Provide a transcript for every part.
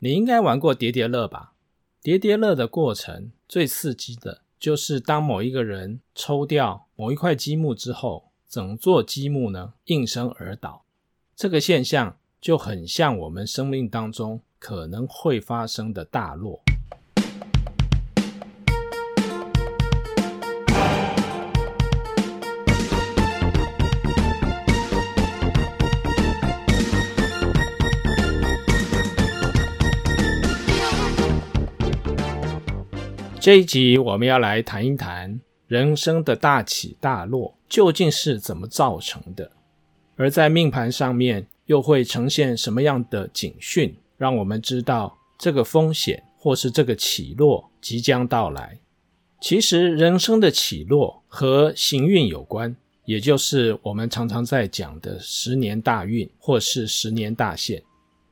你应该玩过叠叠乐吧？叠叠乐的过程最刺激的就是当某一个人抽掉某一块积木之后，整座积木呢应声而倒。这个现象就很像我们生命当中可能会发生的大落。这一集我们要来谈一谈人生的大起大落究竟是怎么造成的。而在命盘上面又会呈现什么样的警讯，让我们知道这个风险或是这个起落即将到来。其实人生的起落和行运有关，也就是我们常常在讲的十年大运或是十年大限。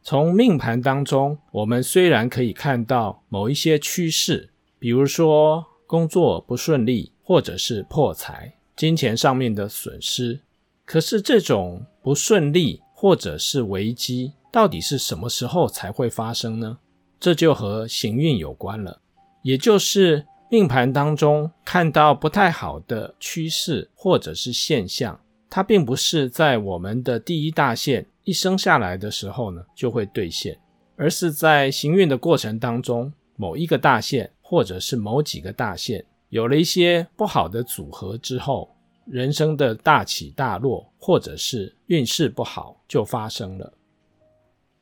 从命盘当中，我们虽然可以看到某一些趋势，比如说工作不顺利，或者是破财、金钱上面的损失。可是这种不顺利或者是危机，到底是什么时候才会发生呢？这就和行运有关了，也就是命盘当中看到不太好的趋势或者是现象，它并不是在我们的第一大限一生下来的时候呢就会兑现，而是在行运的过程当中，某一个大限或者是某几个大限有了一些不好的组合之后。人生的大起大落，或者是运势不好，就发生了。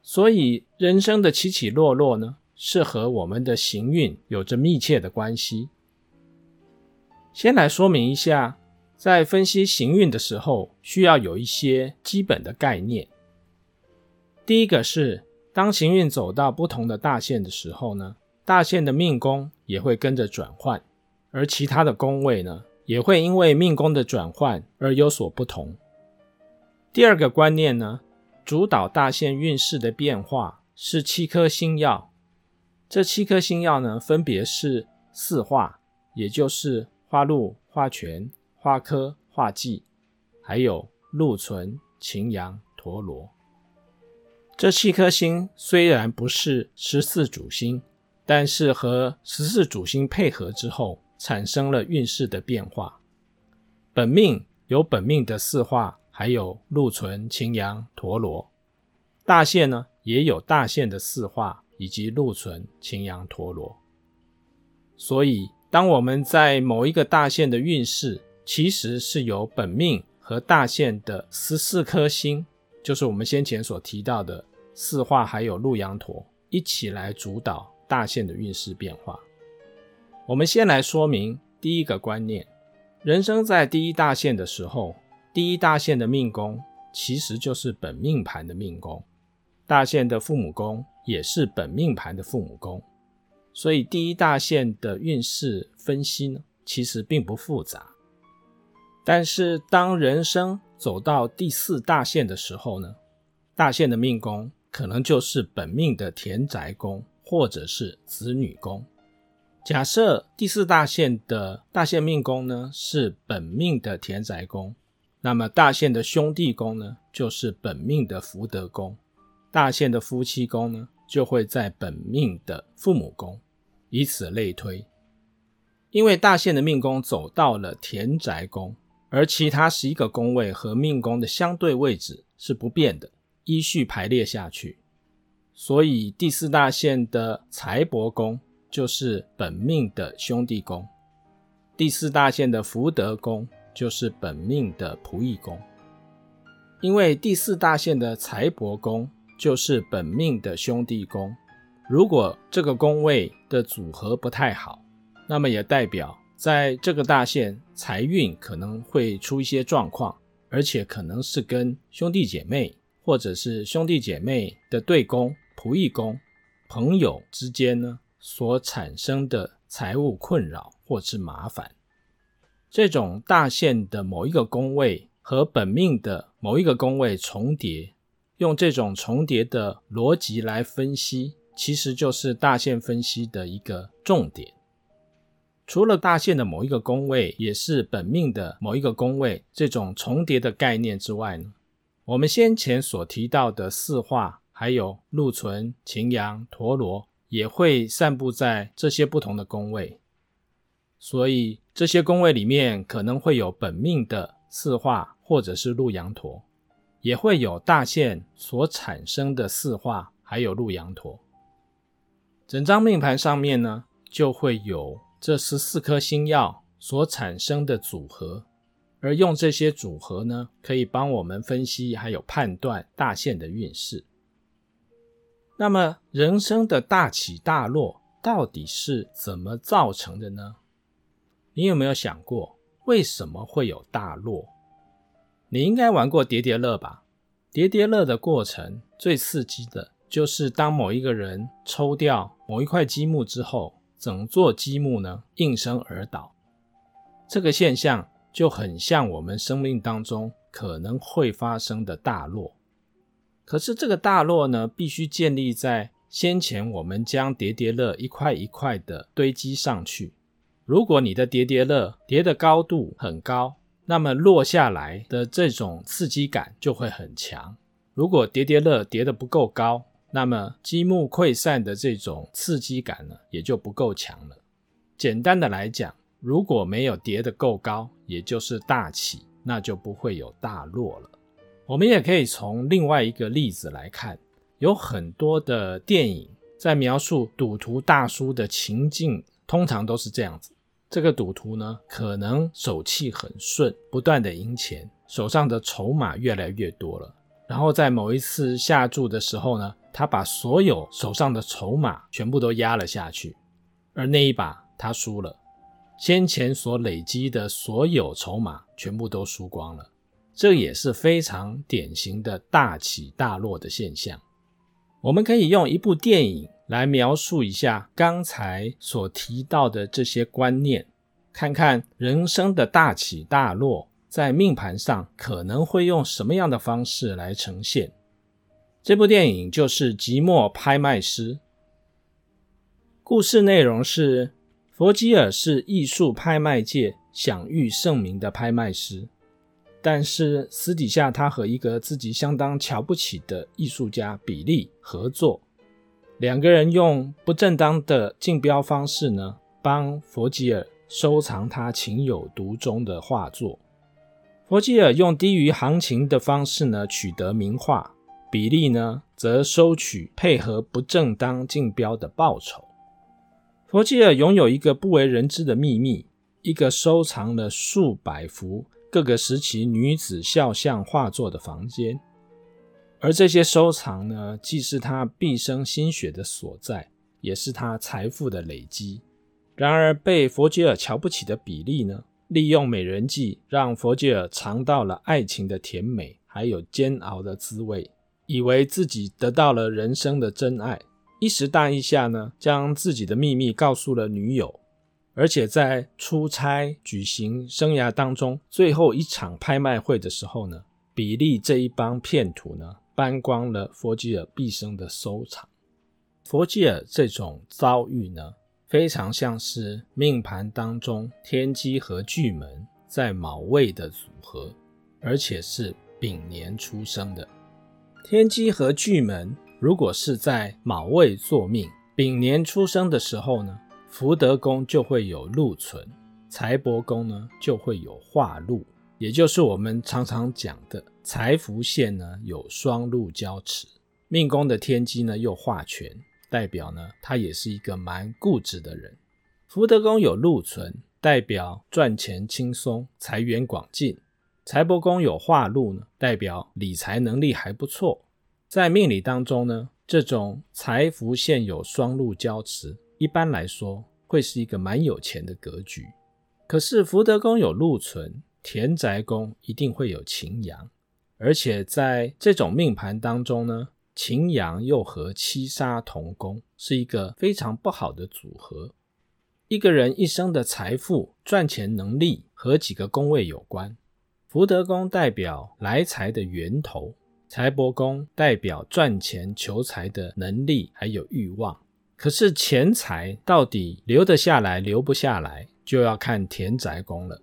所以，人生的起起落落呢，是和我们的行运有着密切的关系。先来说明一下，在分析行运的时候，需要有一些基本的概念。第一个是，当行运走到不同的大限的时候呢，大限的命宫也会跟着转换，而其他的宫位呢，也会因为命宫的转换而有所不同。第二个观念呢，主导大限运势的变化是七颗星曜。这七颗星曜呢，分别是四化，也就是化禄、化权、化科、化忌，还有禄存、擎羊、陀罗。这七颗星虽然不是十四主星，但是和十四主星配合之后，产生了运势的变化。本命有本命的四化，还有禄存、擎羊、陀罗。大限呢，也有大限的四化，以及禄存、擎羊、陀罗。所以，当我们在某一个大限的运势，其实是由本命和大限的十四颗星，就是我们先前所提到的四化，还有禄羊陀，一起来主导大限的运势变化。我们先来说明第一个观念：人生在第一大限的时候，第一大限的命宫其实就是本命盘的命宫，大限的父母宫也是本命盘的父母宫，所以第一大限的运势分析呢，其实并不复杂。但是当人生走到第四大限的时候呢，大限的命宫可能就是本命的田宅宫或者是子女宫。假设第四大限的大限命宫呢是本命的田宅宫，那么大限的兄弟宫呢就是本命的福德宫，大限的夫妻宫呢就会在本命的父母宫，以此类推。因为大限的命宫走到了田宅宫，而其他十一个宫位和命宫的相对位置是不变的，依序排列下去，所以第四大限的财帛宫。就是本命的兄弟宫，第四大限的福德宫就是本命的仆役宫。因为第四大限的财帛宫就是本命的兄弟宫，如果这个宫位的组合不太好，那么也代表在这个大限财运可能会出一些状况，而且可能是跟兄弟姐妹或者是兄弟姐妹的对宫、仆役宫、朋友之间呢，所产生的财务困扰或是麻烦，这种大限的某一个宫位和本命的某一个宫位重叠，用这种重叠的逻辑来分析，其实就是大限分析的一个重点。除了大限的某一个宫位也是本命的某一个宫位这种重叠的概念之外呢，我们先前所提到的四化、还有禄存、擎羊、陀罗，也会散布在这些不同的宫位。所以这些宫位里面可能会有本命的四化或者是禄羊陀，也会有大限所产生的四化，还有禄羊陀。整张命盘上面呢，就会有这十四颗星曜所产生的组合，而用这些组合呢，可以帮我们分析还有判断大限的运势。那么人生的大起大落到底是怎么造成的呢？你有没有想过，为什么会有大落？你应该玩过叠叠乐吧？叠叠乐的过程最刺激的就是当某一个人抽掉某一块积木之后，整座积木呢应声而倒。这个现象就很像我们生命当中可能会发生的大落。可是这个大落呢，必须建立在先前我们将叠叠乐一块一块的堆积上去。如果你的叠叠乐叠的高度很高，那么落下来的这种刺激感就会很强。如果叠叠乐叠的不够高，那么积木溃散的这种刺激感呢，也就不够强了。简单的来讲，如果没有叠的够高，也就是大起，那就不会有大落了。我们也可以从另外一个例子来看，有很多的电影在描述赌徒大叔的情境，通常都是这样子。这个赌徒呢，可能手气很顺，不断的赢钱，手上的筹码越来越多了。然后在某一次下注的时候呢，他把所有手上的筹码全部都压了下去，而那一把他输了，先前所累积的所有筹码全部都输光了。这也是非常典型的大起大落的现象。我们可以用一部电影来描述一下刚才所提到的这些观念，看看人生的大起大落在命盘上可能会用什么样的方式来呈现。这部电影就是《寂寞拍卖师》。故事内容是，佛吉尔是艺术拍卖界享誉盛名的拍卖师。但是私底下，他和一个自己相当瞧不起的艺术家比利合作，两个人用不正当的竞标方式呢，帮佛吉尔收藏他情有独钟的画作。佛吉尔用低于行情的方式呢，取得名画，比利呢则收取配合不正当竞标的报酬。佛吉尔拥有一个不为人知的秘密，一个收藏了数百幅。各个时期女子肖像画作的房间，而这些收藏呢，既是他毕生心血的所在，也是他财富的累积。然而，被佛吉尔瞧不起的比利呢，利用美人计，让佛吉尔尝到了爱情的甜美，还有煎熬的滋味，以为自己得到了人生的真爱，一时大意下呢，将自己的秘密告诉了女友。而且在出差举行生涯当中最后一场拍卖会的时候呢，比利这一帮骗徒呢，搬光了佛吉尔毕生的收藏。佛吉尔这种遭遇呢，非常像是命盘当中天机和巨门在卯位的组合，而且是丙年出生的。天机和巨门如果是在卯位坐命，丙年出生的时候呢，福德宫就会有禄存，财帛宫呢就会有化禄，也就是我们常常讲的财福线呢有双禄交驰。命宫的天机呢又化权，代表呢他也是一个蛮固执的人。福德宫有禄存，代表赚钱轻松，财源广进。财帛宫有化禄呢，代表理财能力还不错。在命理当中呢，这种财福线有双禄交驰。一般来说，会是一个蛮有钱的格局。可是福德宫有禄存，田宅宫一定会有擎羊，而且在这种命盘当中呢，擎羊又和七杀同宫，是一个非常不好的组合。一个人一生的财富、赚钱能力和几个宫位有关。福德宫代表来财的源头，财帛宫代表赚钱求财的能力还有欲望。可是钱财到底留得下来留不下来，就要看田宅宫了。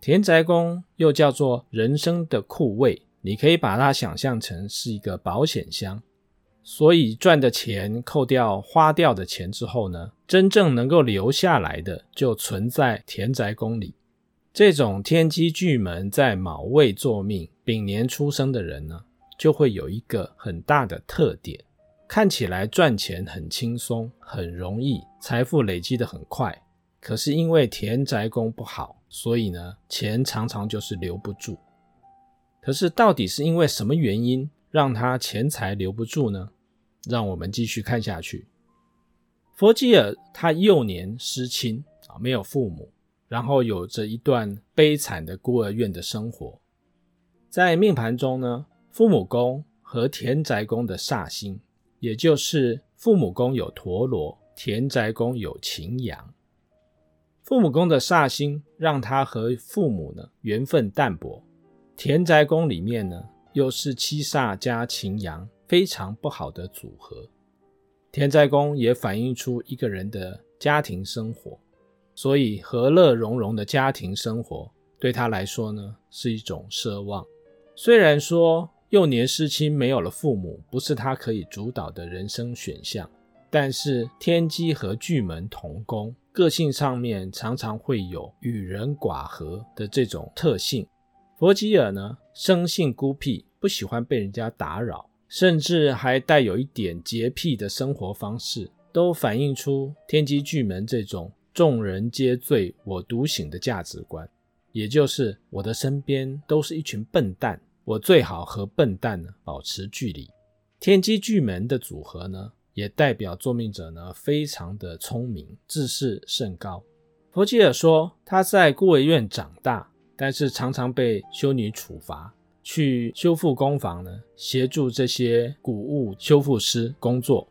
田宅宫又叫做人生的库位，你可以把它想象成是一个保险箱。所以赚的钱扣掉花掉的钱之后呢，真正能够留下来的就存在田宅宫里。这种天机巨门在卯位坐命、丙年出生的人呢，就会有一个很大的特点，看起来赚钱很轻松、很容易，财富累积的很快。可是因为田宅宫不好，所以呢，钱常常就是留不住。可是到底是因为什么原因让他钱财留不住呢？让我们继续看下去。佛吉尔他幼年失亲啊，没有父母，然后有着一段悲惨的孤儿院的生活。在命盘中呢，父母宫和田宅宫的煞星，也就是父母宫有陀罗，田宅宫有擎羊。父母宫的煞星让他和父母呢缘分淡薄，田宅宫里面呢又是七煞加擎羊。非常不好的组合，田宅宫也反映出一个人的家庭生活，所以和乐融融的家庭生活对他来说呢是一种奢望。虽然说幼年失亲没有了父母不是他可以主导的人生选项，但是天机和巨门同宫，个性上面常常会有与人寡合的这种特性。佛吉尔呢生性孤僻，不喜欢被人家打扰。甚至还带有一点洁癖的生活方式，都反映出天机巨门这种众人皆醉我独醒的价值观，也就是我的身边都是一群笨蛋，我最好和笨蛋呢保持距离。天机巨门的组合呢，也代表作命者呢非常的聪明，智识甚高。弗吉尔说他在孤儿院长大，但是常常被修女处罚。去修复工房呢，协助这些古物修复师工作。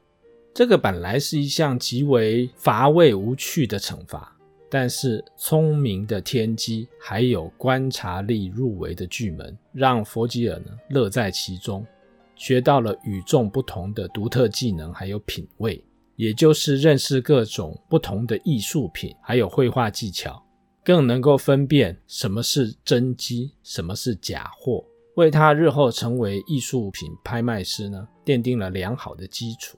这个本来是一项极为乏味无趣的惩罚，但是聪明的天机还有观察力入围的巨门，让佛吉尔呢乐在其中，学到了与众不同的独特技能，还有品味，也就是认识各种不同的艺术品，还有绘画技巧，更能够分辨什么是真机，什么是假货。为他日后成为艺术品拍卖师呢，奠定了良好的基础。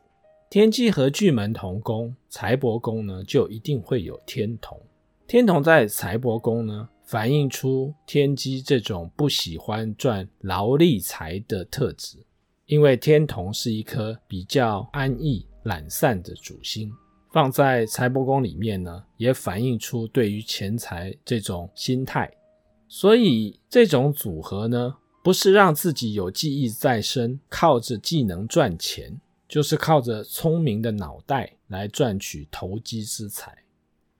天机和巨门同宫，财帛宫呢就一定会有天同。天同在财帛宫呢，反映出天机这种不喜欢赚劳力财的特质。因为天同是一颗比较安逸、懒散的主星，放在财帛宫里面呢，也反映出对于钱财这种心态。所以这种组合呢。不是让自己有技艺在身，靠着技能赚钱，就是靠着聪明的脑袋来赚取投机之财。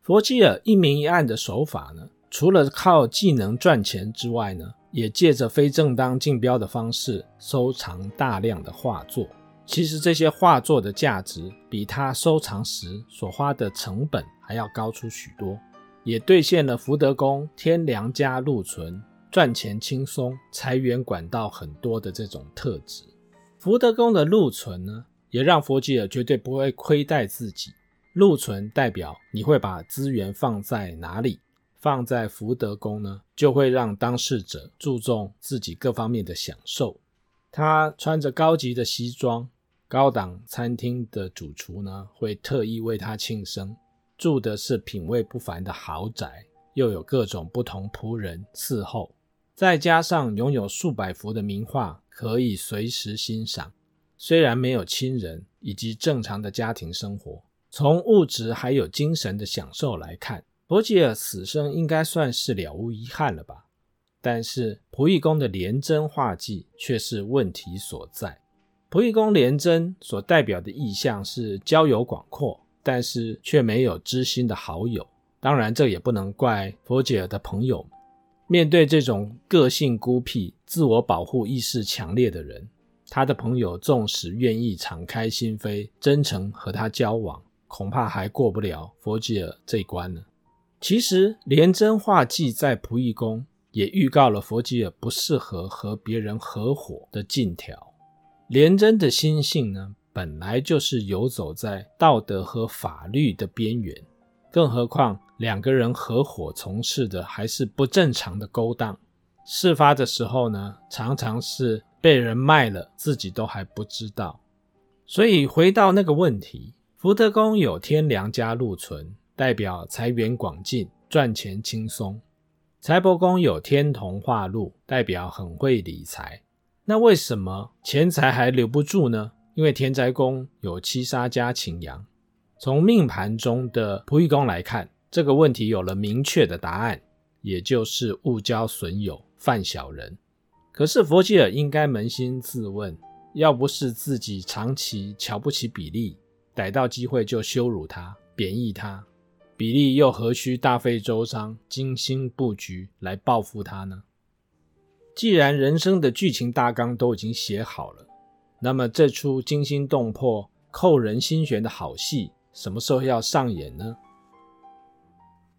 佛吉尔一明一暗的手法呢，除了靠技能赚钱之外呢，也借着非正当竞标的方式收藏大量的画作。其实这些画作的价值比他收藏时所花的成本还要高出许多，也兑现了福德宫天良加禄存。赚钱轻松，财源管道很多的这种特质。福德宫的禄存呢，也让佛吉尔绝对不会亏待自己。禄存代表你会把资源放在哪里？放在福德宫呢，就会让当事者注重自己各方面的享受。他穿着高级的西装，高档餐厅的主厨呢，会特意为他庆生。住的是品味不凡的豪宅，又有各种不同仆人伺候。再加上拥有数百幅的名画可以随时欣赏，虽然没有亲人以及正常的家庭生活，从物质还有精神的享受来看，佛吉尔此生应该算是了无遗憾了吧？但是仆役宫的廉贞化忌却是问题所在。仆役宫廉贞所代表的意象是交友广阔，但是却没有知心的好友。当然，这也不能怪佛吉尔的朋友。面对这种个性孤僻、自我保护意识强烈的人，他的朋友纵使愿意敞开心扉、真诚和他交往，恐怕还过不了佛吉尔这一关呢。其实，廉贞画技在仆役宫也预告了佛吉尔不适合和别人合伙的禁条。廉贞的心性呢，本来就是游走在道德和法律的边缘。更何况两个人合伙从事的还是不正常的勾当，事发的时候呢，常常是被人卖了，自己都还不知道。所以回到那个问题，福德宫有天梁加禄存，代表财源广进，赚钱轻松；财帛宫有天同化禄，代表很会理财。那为什么钱财还留不住呢？因为田宅宫有七杀加擎羊。从命盘中的仆役宫来看，这个问题有了明确的答案，也就是误交损友，犯小人。可是佛吉尔应该扪心自问，要不是自己长期瞧不起比利，逮到机会就羞辱他、贬义他，比利又何须大费周章、精心布局来报复他呢？既然人生的剧情大纲都已经写好了，那么这出惊心动魄、扣人心弦的好戏，什么时候要上演呢？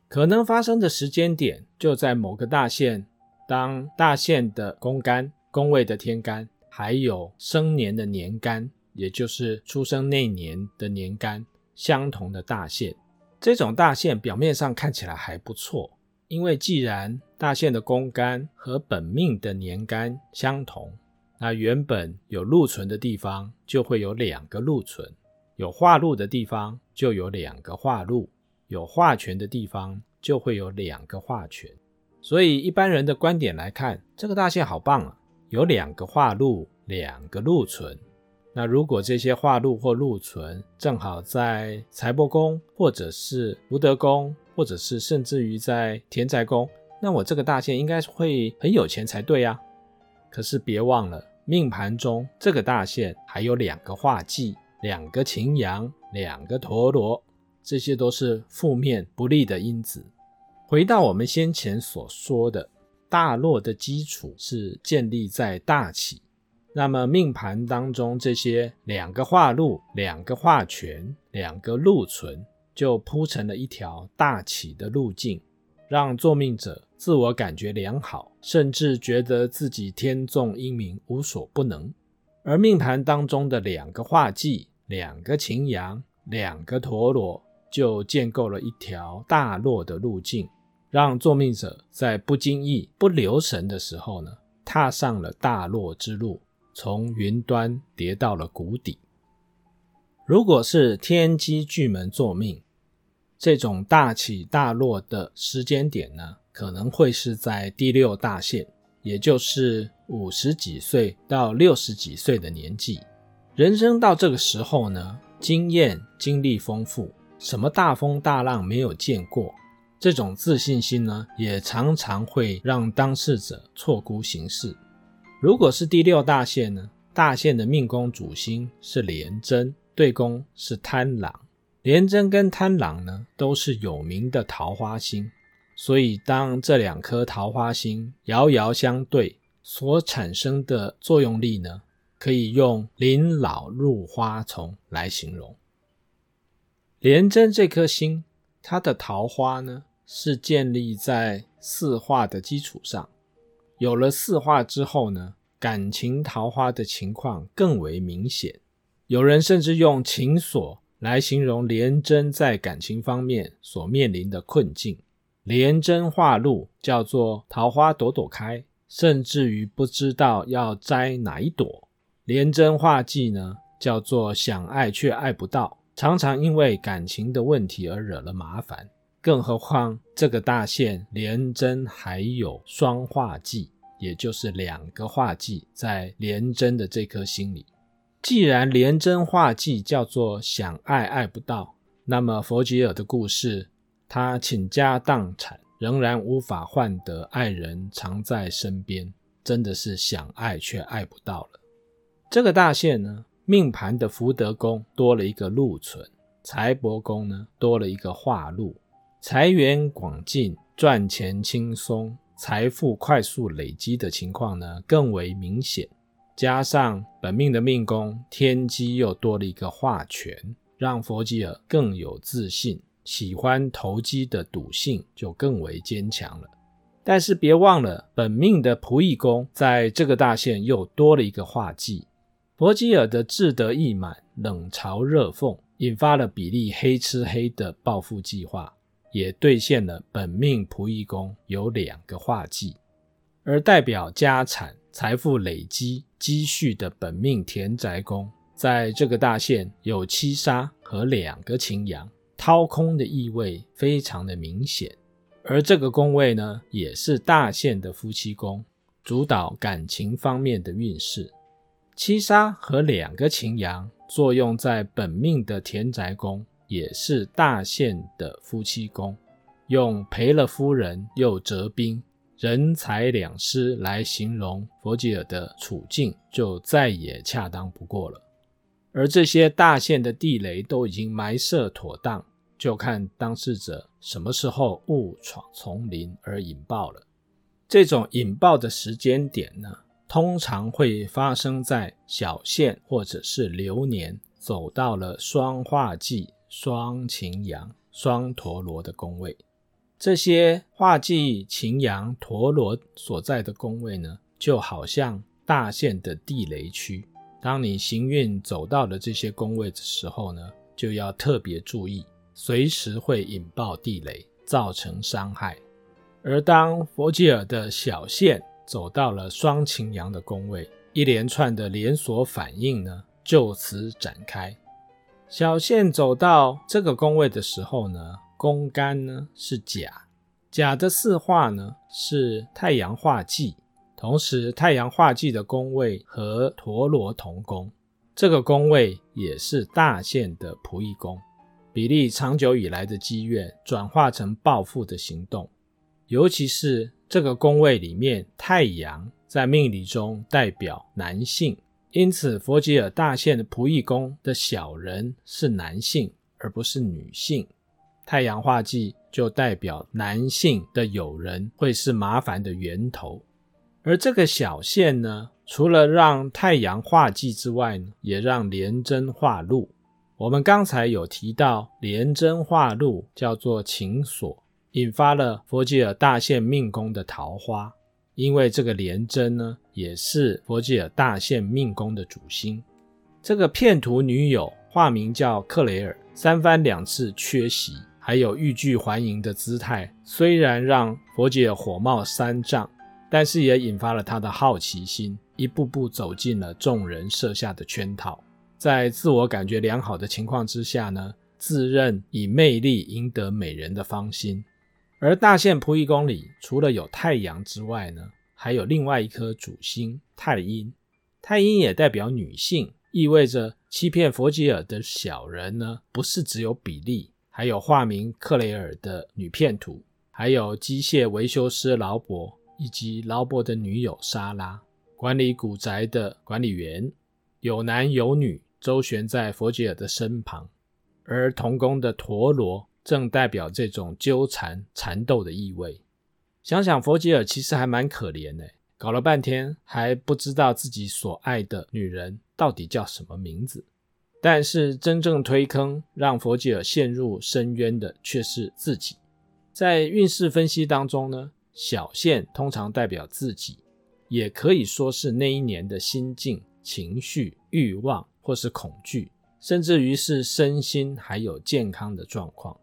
可能发生的时间点就在某个大限，当大限的宫干、宫位的天干，还有生年的年干，也就是出生那年的年干相同的大限，这种大限表面上看起来还不错。因为既然大限的宫干和本命的年干相同，那原本有禄存的地方就会有两个禄存，有化禄的地方就有两个化禄，有化权的地方就会有两个化权。所以一般人的观点来看，这个大限好棒啊，有两个化禄，两个禄存。那如果这些化禄或禄存正好在财帛宫，或者是福德宫，或者是甚至于在田宅宫，那我这个大限应该会很有钱才对呀。可是别忘了，命盘中这个大限还有两个化忌，两个擎羊，两个陀罗，这些都是负面不利的因子。回到我们先前所说的，大落的基础是建立在大起。那么命盘当中这些两个化禄、两个化权、两个禄存，就铺成了一条大起的路径，让作命者自我感觉良好，甚至觉得自己天纵英明，无所不能。而命盘当中的两个化忌、两个擎羊、两个陀罗，就建构了一条大落的路径，让作命者在不经意、不留神的时候呢，踏上了大落之路。从云端跌到了谷底。如果是天机巨门坐命，这种大起大落的时间点呢，可能会是在第六大限，也就是五十几岁到六十几岁的年纪。人生到这个时候呢，经验经历丰富，什么大风大浪没有见过，这种自信心呢，也常常会让当事者错估形势。如果是第六大限呢？大限的命宫主星是廉贞，对宫是贪狼。廉贞跟贪狼呢，都是有名的桃花星。所以，当这两颗桃花星遥遥相对，所产生的作用力呢，可以用“临老入花丛”来形容。廉贞这颗星，它的桃花呢，是建立在四化的基础上。有了四化之后呢，感情桃花的情况更为明显。有人甚至用情锁来形容廉贞在感情方面所面临的困境。廉贞化禄叫做桃花朵朵开，甚至于不知道要摘哪一朵。廉贞化忌呢，叫做想爱却爱不到，常常因为感情的问题而惹了麻烦。更何况这个大限连针还有双化忌，也就是两个化忌在连针的这颗心里。既然连针化忌叫做想爱爱不到，那么佛吉尔的故事，他倾家荡产仍然无法换得爱人常在身边，真的是想爱却爱不到了。这个大限呢，命盘的福德宫多了一个禄存，财帛宫呢多了一个化禄。财源广进，赚钱轻松，财富快速累积的情况呢更为明显。加上本命的命宫天机又多了一个化权，让佛吉尔更有自信，喜欢投机的赌性就更为坚强了。但是别忘了，本命的仆役宫在这个大限又多了一个化忌。佛吉尔的志得意满，冷嘲热讽，引发了比利黑吃黑的报复计划。也兑现了本命仆役宫有两个化忌，而代表家产、财富累积、积蓄的本命田宅宫在这个大限有七杀和两个擎羊，掏空的意味非常的明显。而这个宫位呢，也是大限的夫妻宫，主导感情方面的运势。七杀和两个擎羊作用在本命的田宅宫，也是大限的夫妻宫。用赔了夫人又折兵，人财两失来形容佛吉尔的处境，就再也恰当不过了。而这些大限的地雷都已经埋设妥当，就看当事者什么时候误闯丛林而引爆了。这种引爆的时间点呢，通常会发生在小限或者是流年走到了双化忌、双擎羊、双陀罗的宫位。这些化忌、擎羊、陀罗所在的宫位呢，就好像大限的地雷区。当你行运走到了这些宫位的时候呢，就要特别注意，随时会引爆地雷，造成伤害。而当佛吉尔的小线走到了双擎羊的宫位，一连串的连锁反应呢，就此展开。小限走到这个宫位的时候呢，宫干呢是甲，甲的四化呢是太阳化忌，同时太阳化忌的宫位和陀螺同宫，这个宫位也是大限的仆役宫，比利长久以来的积怨转化成报复的行动，尤其是这个宫位里面太阳在命理中代表男性，因此佛吉尔大限的仆役宫的小人是男性而不是女性。太阳化忌就代表男性的友人会是麻烦的源头，而这个小限呢，除了让太阳化忌之外呢，也让廉贞化禄。我们刚才有提到廉贞化禄叫做情锁，引发了佛吉尔大限命宫的桃花，因为这个廉贞呢，也是佛吉尔大限命宫的主星。这个骗徒女友化名叫克雷尔，三番两次缺席。还有欲拒还迎的姿态，虽然让佛吉尔火冒三丈，但是也引发了他的好奇心，一步步走进了众人设下的圈套。在自我感觉良好的情况之下呢，自认以魅力赢得美人的芳心。而大限仆役宫里，除了有太阳之外呢，还有另外一颗主星太阴。太阴也代表女性，意味着欺骗佛吉尔的小人呢，不是只有比利。还有化名克雷尔的女骗徒，还有机械维修师劳勃，以及劳勃的女友莎拉，管理古宅的管理员，有男有女，周旋在佛吉尔的身旁。而童工的陀螺正代表这种纠缠缠斗的意味。想想佛吉尔其实还蛮可怜的，搞了半天还不知道自己所爱的女人到底叫什么名字。但是真正推坑，让佛吉尔陷入深渊的却是自己。在运势分析当中呢，小限通常代表自己，也可以说是那一年的心境、情绪、欲望或是恐惧，甚至于是身心还有健康的状况。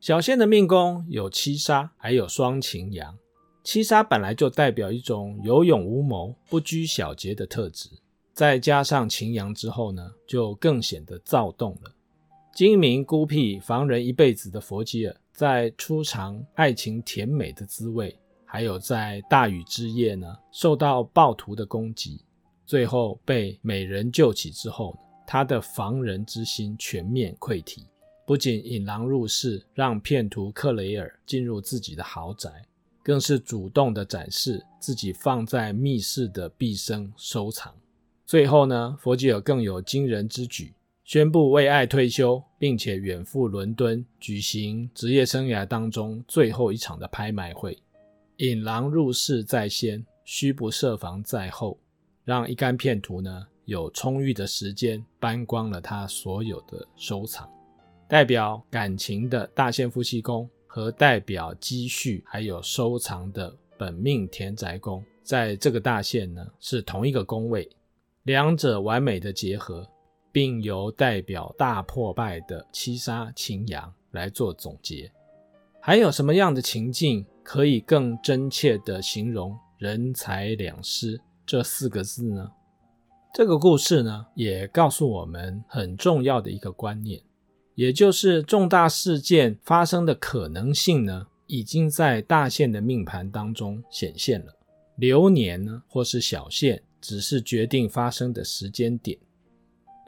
小仙的命宫有七杀，还有双擎羊。七杀本来就代表一种有勇无谋、不拘小节的特质。再加上擎羊之后呢，就更显得躁动了。精明孤僻、防人一辈子的佛吉尔，在初尝爱情甜美的滋味，还有在大雨之夜呢，受到暴徒的攻击，最后被美人救起之后，他的防人之心全面溃体，不仅引狼入室，让骗徒克雷尔进入自己的豪宅，更是主动的展示自己放在密室的毕生收藏。最后呢，佛吉尔更有惊人之举，宣布为爱退休，并且远赴伦敦举行职业生涯当中最后一场的拍卖会。引狼入室在先，虚不设防在后，让一干骗徒呢有充裕的时间搬光了他所有的收藏。代表感情的大限夫妻宫和代表积蓄还有收藏的本命田宅宫，在这个大限呢是同一个宫位。两者完美的结合，并由代表大破败的七杀擎羊来做总结。还有什么样的情境可以更真切地形容“人财两失”这四个字呢？这个故事呢，也告诉我们很重要的一个观念，也就是重大事件发生的可能性呢，已经在大限的命盘当中显现了。流年呢，或是小限，只是决定发生的时间点。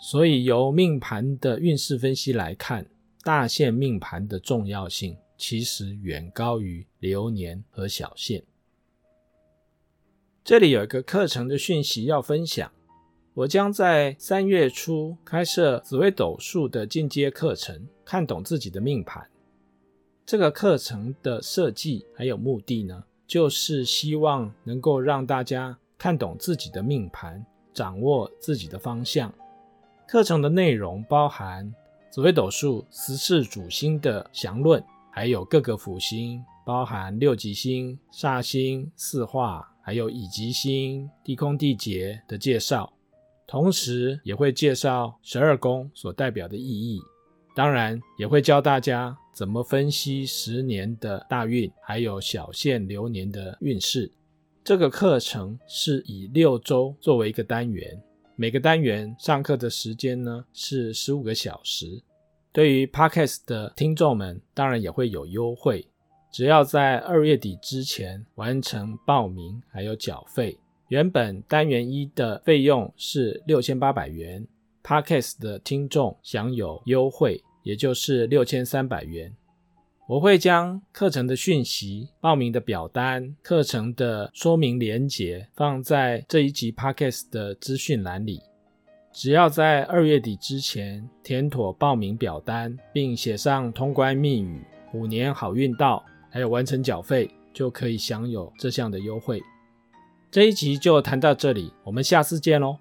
所以由命盘的运势分析来看，大限命盘的重要性其实远高于流年和小限。这里有一个课程的讯息要分享。我将在三月初开设紫微斗数的进阶课程，看懂自己的命盘。这个课程的设计还有目的呢，就是希望能够让大家看懂自己的命盘，掌握自己的方向。课程的内容包含紫微斗数十四主星的详论，还有各个辅星，包含六吉星、煞星、四化，还有乙吉星、地空地劫的介绍。同时也会介绍十二宫所代表的意义，当然也会教大家怎么分析十年的大运，还有小限流年的运势。这个课程是以六周作为一个单元，每个单元上课的时间呢是十五个小时。对于 Podcast 的听众们，当然也会有优惠，只要在二月底之前完成报名还有缴费。原本单元一的费用是六千八百元，Podcast 的听众享有优惠，也就是六千三百元。我会将课程的讯息、报名的表单、课程的说明连结放在这一集 Podcast 的资讯栏里。只要在二月底之前填妥报名表单，并写上通关密语“五年好运到”，还有完成缴费，就可以享有这项的优惠。这一集就谈到这里，我们下次见喽。